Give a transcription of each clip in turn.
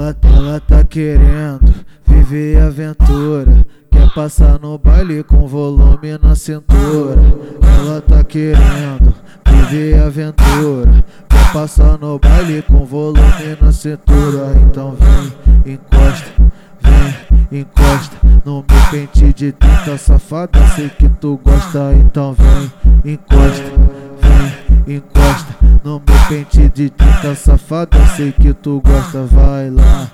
Ela, ela tá querendo viver aventura. Quer passar no baile com volume na cintura. Ela tá querendo viver aventura. Quer passar no baile com volume na cintura. Então vem, encosta, vem, encosta. No meu pente de tinta safada, sei que tu gosta. Então vem, encosta, encosta. No meu pente de tinta safada, sei que tu gosta. Vai lá.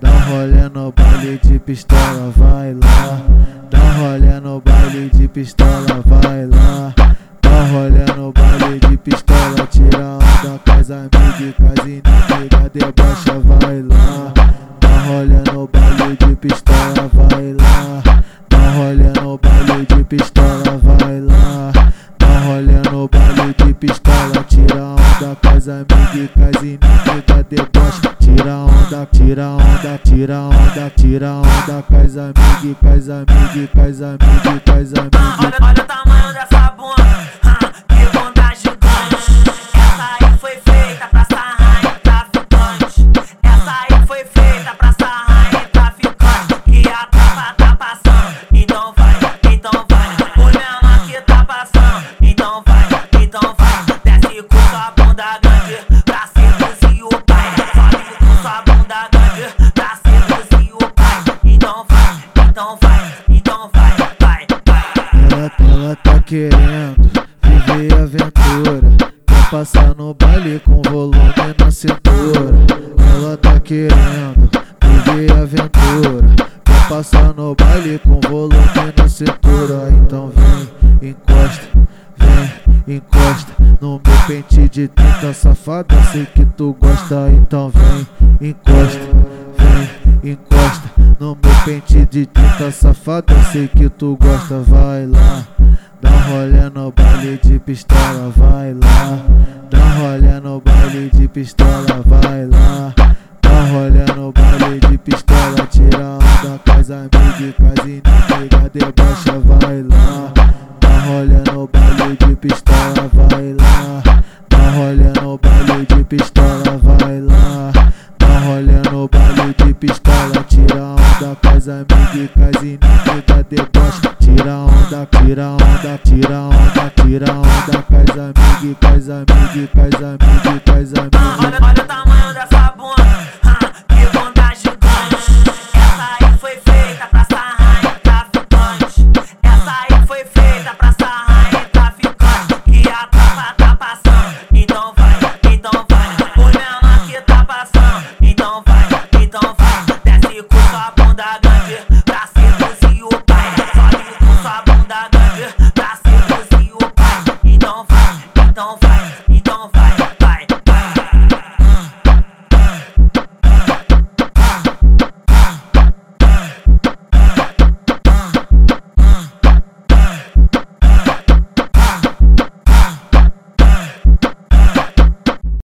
Dá um rolê no baile de pistola, vai lá. Dá um rolê no baile de pistola, vai lá. Dá um rolê no baile de pistola, tira onda com as amigas, com as inimigas, vai lá. Dá um rolê no baile de pistola, onda, tira onda, tira onda, tira onda as amigas, com as amigas, com as amigas. Olha, olha o tamanho dessa bunda, ah, que bunda gigante. Essa aí foi feita pra sarrar em traficante. Essa aí foi feita pra sarrar em traficante. Que a tropa tá passando, então vai, então vai. Por mesma que tá passando, então vai, então vai. Desce com sua bunda grande pra então vai, então vai, vai, vai. Ela, ela tá querendo viver aventura. Quer passar no baile com volume na cintura. Ela tá querendo viver aventura. Quer passar no baile com volume na cintura. Então vem, encosta, vem, encosta. No meu pente de tinta safada, sei que tu gosta. Então vem, encosta, vem, encosta. No meu pente de tinta safada, sei que tu gosta. Vai lá. Dá um rolê no baile de pistola, vai lá. Dá um rolê no baile de pistola, vai lá. Dá um rolê no baile de pistola, tira onda com as amigas, com as inimigas, debocha, vai lá. Dá um rolê no baile de pistola, vai lá. Dá um rolê no baile de pistola, com as inimigas, debocha. Tira onda, tira onda, tira onda, tira onda as amigas, com as amigas, com as amigas. Olha, olha o tamanho dessa bunda.